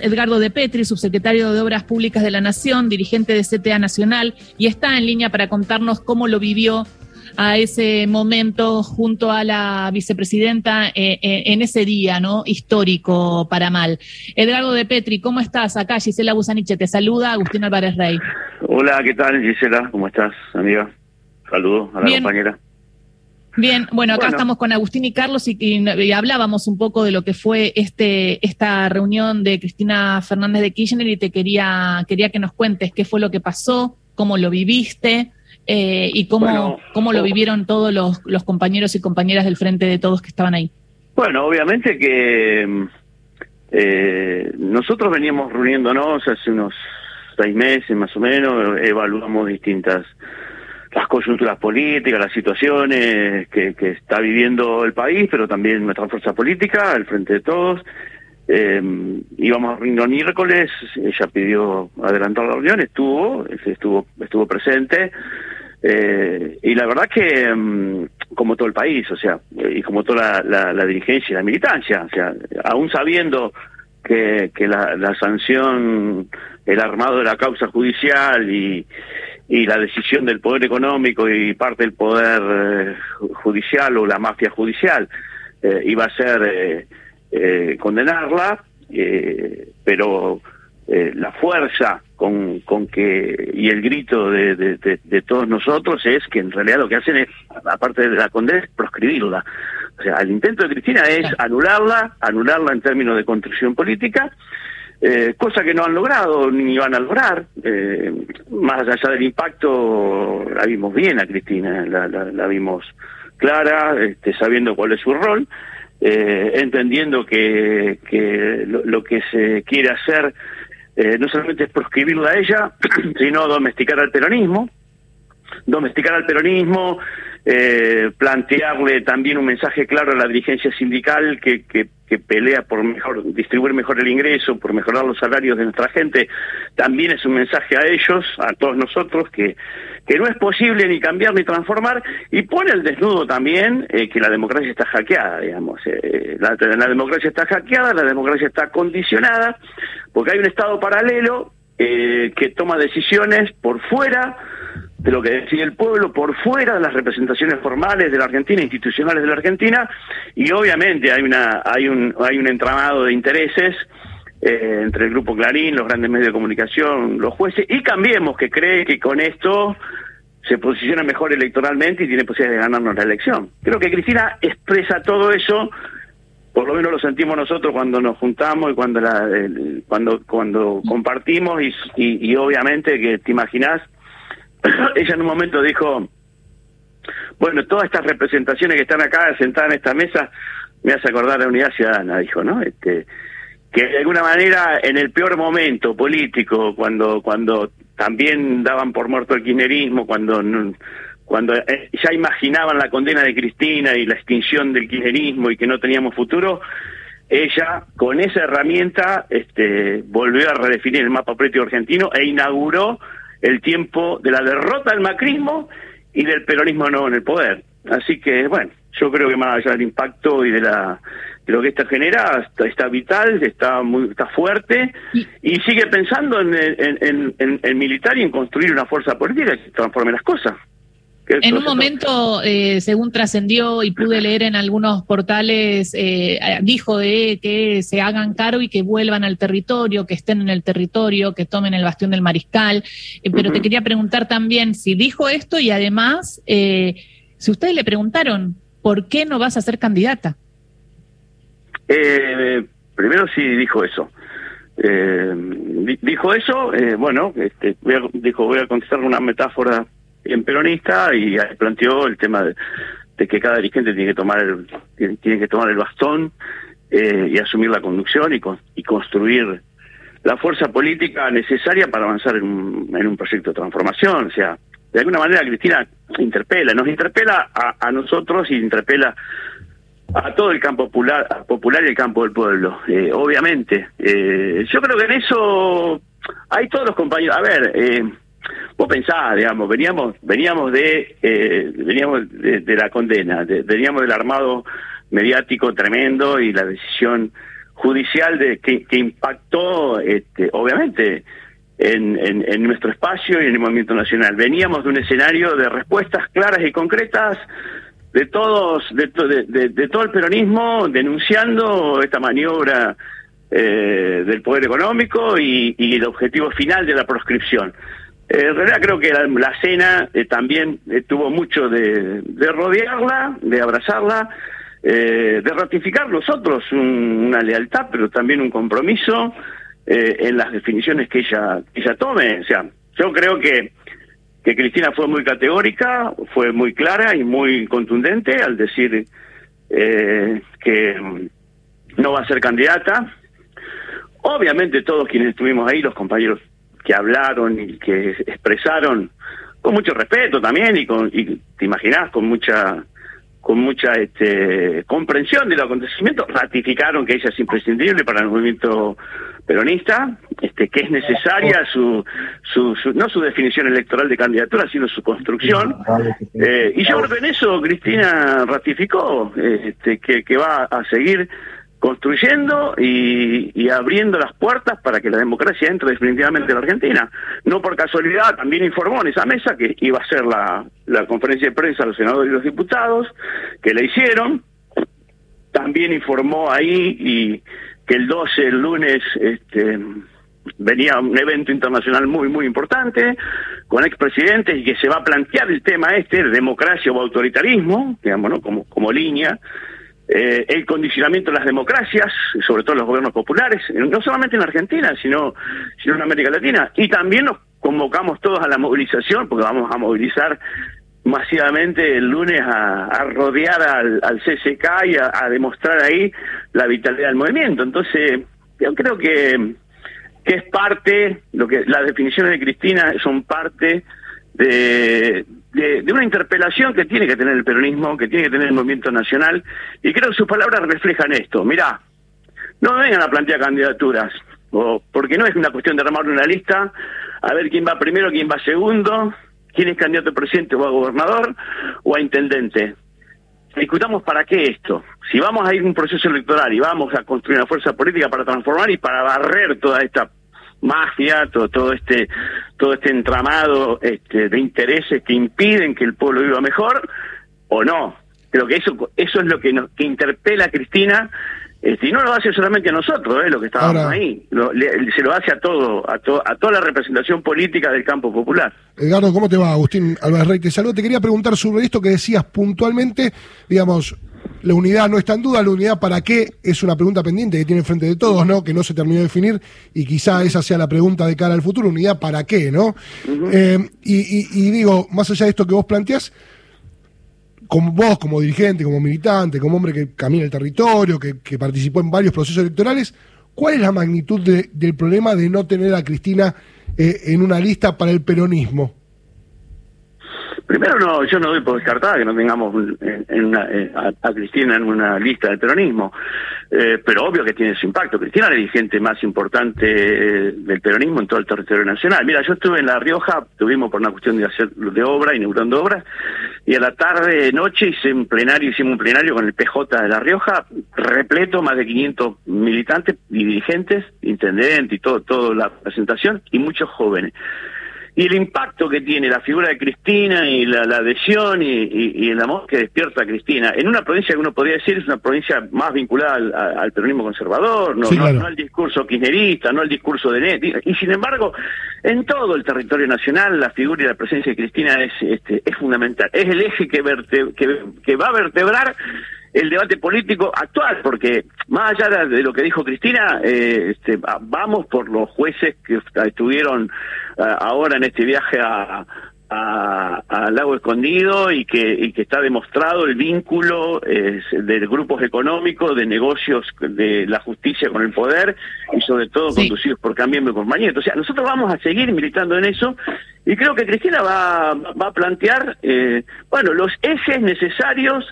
Edgardo de Petri, subsecretario de Obras Públicas de la Nación, dirigente de CTA Nacional, y está en línea para contarnos cómo lo vivió a ese momento junto a la vicepresidenta eh, eh, en ese día, ¿no? Histórico para mal. Edgardo de Petri, ¿cómo estás? Acá Gisela Busaniche te saluda, Agustín Álvarez Rey. Hola, ¿qué tal Gisela? ¿Cómo estás, amiga? Saludos a la compañera. Bien, bueno, acá estamos con Agustín y Carlos y, hablábamos un poco de lo que fue este esta reunión de Cristina Fernández de Kirchner y te quería quería que nos cuentes qué fue lo que pasó, cómo lo viviste eh, y cómo cómo lo vivieron todos los, los compañeros y compañeras del frente de todos que estaban ahí. Bueno, obviamente que eh, nosotros veníamos reuniéndonos hace unos seis meses más o menos, evaluamos distintas las coyunturas políticas, las situaciones que, está viviendo el país, pero también nuestra fuerza política, al frente de todos. Eh, íbamos a reunión miércoles, ella pidió adelantar la reunión, estuvo, estuvo, estuvo presente, eh, y la verdad que, mm, como todo el país, o sea, y como toda la, la, dirigencia y la militancia, o sea, aún sabiendo que, la sanción, el armado de la causa judicial y y la decisión del poder económico y parte del poder eh, judicial o la mafia judicial eh, iba a ser eh, condenarla, pero la fuerza con, con que y el grito de, de, todos nosotros es que en realidad lo que hacen es, aparte de la condena, es proscribirla. O sea, el intento de Cristina es anularla, anularla en términos de construcción política, eh, cosa que no han logrado ni van a lograr. Eh, más allá del impacto, la vimos bien a Cristina, la, la, vimos clara, este, sabiendo cuál es su rol, eh, entendiendo que, lo, que se quiere hacer eh, no solamente es proscribirla a ella, sino domesticar al peronismo, domesticar al peronismo, plantearle también un mensaje claro a la dirigencia sindical que, pelea por mejor distribuir mejor el ingreso, por mejorar los salarios de nuestra gente, también es un mensaje a ellos, a todos nosotros, que, que no es posible ni cambiar ni transformar, y pone el desnudo también eh, que la democracia está hackeada, digamos. Eh, la, la democracia está hackeada, la democracia está condicionada, porque hay un Estado paralelo eh, que toma decisiones por fuera de lo que decide el pueblo por fuera de las representaciones formales de la Argentina, institucionales de la Argentina, y obviamente hay una hay un hay un entramado de intereses eh, entre el grupo Clarín, los grandes medios de comunicación, los jueces y Cambiemos que cree que con esto se posiciona mejor electoralmente y tiene posibilidades de ganarnos la elección. Creo que Cristina expresa todo eso, por lo menos lo sentimos nosotros cuando nos juntamos y cuando la, cuando cuando compartimos y, y, y obviamente que te imaginas ella en un momento dijo, bueno, todas estas representaciones que están acá sentadas en esta mesa me hace acordar la unidad ciudadana, dijo, ¿no? Este, que de alguna manera en el peor momento político, cuando cuando también daban por muerto el kirchnerismo, cuando cuando eh, ya imaginaban la condena de Cristina y la extinción del kirchnerismo y que no teníamos futuro, ella con esa herramienta este, volvió a redefinir el mapa político argentino e inauguró el tiempo de la derrota del macrismo y del peronismo nuevo en el poder. Así que, bueno, yo creo que más allá del impacto y de la lo que esta genera está, vital, está muy está fuerte y, sigue pensando en, en, en, en, militar y en construir una fuerza política que transforme las cosas. En un momento, eh, según trascendió y pude leer en algunos portales, eh, dijo de que se hagan caro y que vuelvan al territorio, que estén en el territorio, que tomen el bastión del mariscal. Eh, pero te quería preguntar también si dijo esto y además, si ustedes le preguntaron, ¿por qué no vas a ser candidata? primero sí dijo eso. dijo eso, bueno, este, dijo, voy a contestar una metáfora en peronista y planteó el tema de, que cada dirigente tiene que tomar el, tiene, que tomar el bastón eh, y asumir la conducción y, y construir la fuerza política necesaria para avanzar en un, en un proyecto de transformación. O sea, de alguna manera Cristina interpela, nos interpela a, a nosotros y interpela a todo el campo popular, popular y el campo del pueblo, eh, obviamente. Eh, yo creo que en eso hay todos los compañeros. A ver, eh, vos pensás, digamos, veníamos, veníamos de, eh, veníamos de, la condena, veníamos del armado mediático tremendo y la decisión judicial de que, impactó, este, obviamente, en, nuestro espacio y en el movimiento nacional. Veníamos de un escenario de respuestas claras y concretas de todos, de, de, todo el peronismo denunciando esta maniobra eh, del poder económico y, el objetivo final de la proscripción. Eh, en realidad creo que la, cena eh, también tuvo mucho de, rodearla, de abrazarla, de ratificar nosotros una lealtad, pero también un compromiso en las definiciones que ella, que ella tome. O sea, yo creo que que Cristina fue muy categórica, fue muy clara y muy contundente al decir eh, que no va a ser candidata. Obviamente todos quienes estuvimos ahí, los compañeros que hablaron y que expresaron con mucho respeto también y, con, y te imaginás con mucha con mucha este, comprensión del acontecimiento, ratificaron que ella es imprescindible para el movimiento peronista, este, que es necesaria su, su, no su definición electoral de candidatura, sino su construcción. Eh, y yo creo que en eso Cristina ratificó este, que, que va a seguir construyendo y, abriendo las puertas para que la democracia entre definitivamente en la Argentina. No por casualidad, también informó en esa mesa que iba a ser la, conferencia de prensa los senadores y los diputados, que la hicieron. También informó ahí y que el 12, el lunes, este, venía un evento internacional muy, muy importante, con expresidentes y que se va a plantear el tema este de democracia o autoritarismo, digamos, ¿no? como línea eh, el condicionamiento de las democracias, sobre todo los gobiernos populares, no solamente en Argentina, sino, sino en América Latina. Y también nos convocamos todos a la movilización, porque vamos a movilizar masivamente el lunes a, rodear al, al, CCK y a, demostrar ahí la vitalidad del movimiento. Entonces, yo creo que, que es parte, lo que las definiciones de Cristina son parte de, de, una interpelación que tiene que tener el peronismo, que tiene que tener el movimiento nacional, y creo que sus palabras reflejan esto. Mirá, no vengan a plantear candidaturas, o, porque no es una cuestión de armar una lista, a ver quién va primero, quién va segundo, quién es candidato a presidente o a gobernador o a intendente. Discutamos para qué esto. Si vamos a ir a un proceso electoral y vamos a construir una fuerza política para transformar y para barrer toda esta mafia, todo, todo este todo este entramado este, de intereses que impiden que el pueblo viva mejor o no. Creo que eso eso es lo que nos que interpela a Cristina este, y no lo hace solamente a nosotros, eh, lo que estábamos ahí, se lo hace a todo, a, a toda la representación política del campo popular. Edgardo, ¿cómo te va? Agustín Álvarez Rey, te saludo. Te quería preguntar sobre esto que decías puntualmente, digamos, la unidad no está en duda, la unidad para qué es una pregunta pendiente que tiene frente de todos, ¿no? Que no se terminó de definir y quizá esa sea la pregunta de cara al futuro, unidad para qué, ¿no? Eh, y, digo, más allá de esto que vos planteás, como vos, como dirigente, como militante, como hombre que camina el territorio, que, participó en varios procesos electorales, ¿cuál es la magnitud del problema de no tener a Cristina eh, en una lista para el peronismo? Primero, no, yo no doy por descartada que no tengamos en, a, Cristina en una lista del peronismo, eh, pero obvio que tiene su impacto. Cristina es la dirigente más importante eh, del peronismo en todo el territorio nacional. Mira, yo estuve en La Rioja, tuvimos por una cuestión de hacer de obra, inaugurando obras, y a la tarde, noche, hice un plenario, hicimos un plenario con el PJ de La Rioja, repleto, más de 500 militantes y dirigentes, intendentes y todo, toda la presentación, y muchos jóvenes y el impacto que tiene la figura de Cristina y la, adhesión y, el amor que despierta a Cristina. En una provincia que uno podría decir es una provincia más vinculada al, peronismo conservador, no, no, al discurso kirchnerista, no al discurso de Net, y, sin embargo en todo el territorio nacional la figura y la presencia de Cristina es, este, es fundamental, es el eje que, que, que va a vertebrar el debate político actual, porque más allá de lo que dijo Cristina, eh, este, vamos por los jueces que estuvieron eh, ahora en este viaje a, al lago escondido y que, y que está demostrado el vínculo de grupos económicos, de negocios de la justicia con el poder y sobre todo conducidos por Cambio y compañía. O sea, nosotros vamos a seguir militando en eso y creo que Cristina va, va a plantear, eh, bueno, los ejes necesarios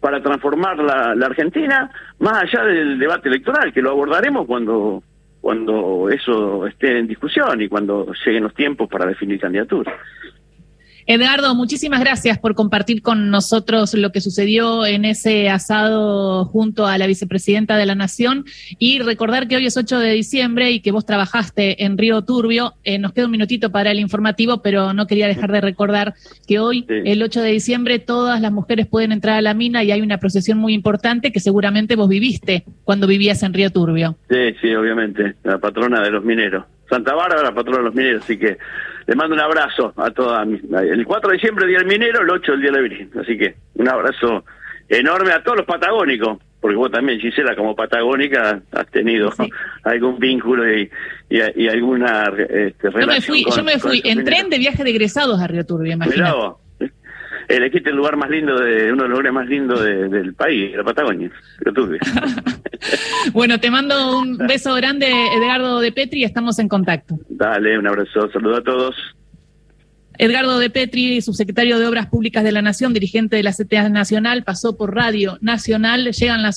para transformar la, Argentina, más allá del debate electoral, que lo abordaremos cuando cuando eso esté en discusión y cuando lleguen los tiempos para definir candidaturas. Edgardo, muchísimas gracias por compartir con nosotros lo que sucedió en ese asado junto a la vicepresidenta de la Nación y recordar que hoy es 8 de diciembre y que vos trabajaste en Río Turbio. Eh, nos queda un minutito para el informativo, pero no quería dejar de recordar que hoy, Sí. el 8 de diciembre, todas las mujeres pueden entrar a la mina y hay una procesión muy importante que seguramente vos viviste cuando vivías en Río Turbio. Sí, sí, obviamente, la patrona de los mineros. Santa Bárbara, la patrona de los mineros, así que le mando un abrazo a todas. mis- El 4 de diciembre, Día del Minero, el 8, el Día de la Virgen. Así que un abrazo enorme a todos los patagónicos, porque vos también, Gisela, como patagónica, has tenido Sí. algún vínculo y, y, y alguna este, Yo me relación fui, con- yo me fui en tren de viaje de egresados a Río Turbio, imagínate. Elegiste el lugar más lindo, de uno de los lugares más lindos de- del país, la Patagonia. Lo tuve. Bueno, te mando un beso grande, Edgardo de Petri, estamos en contacto. Dale, un abrazo. Saludos a todos. Edgardo de Petri, subsecretario de Obras Públicas de la Nación, dirigente de la CTA Nacional, pasó por Radio Nacional. Llegan las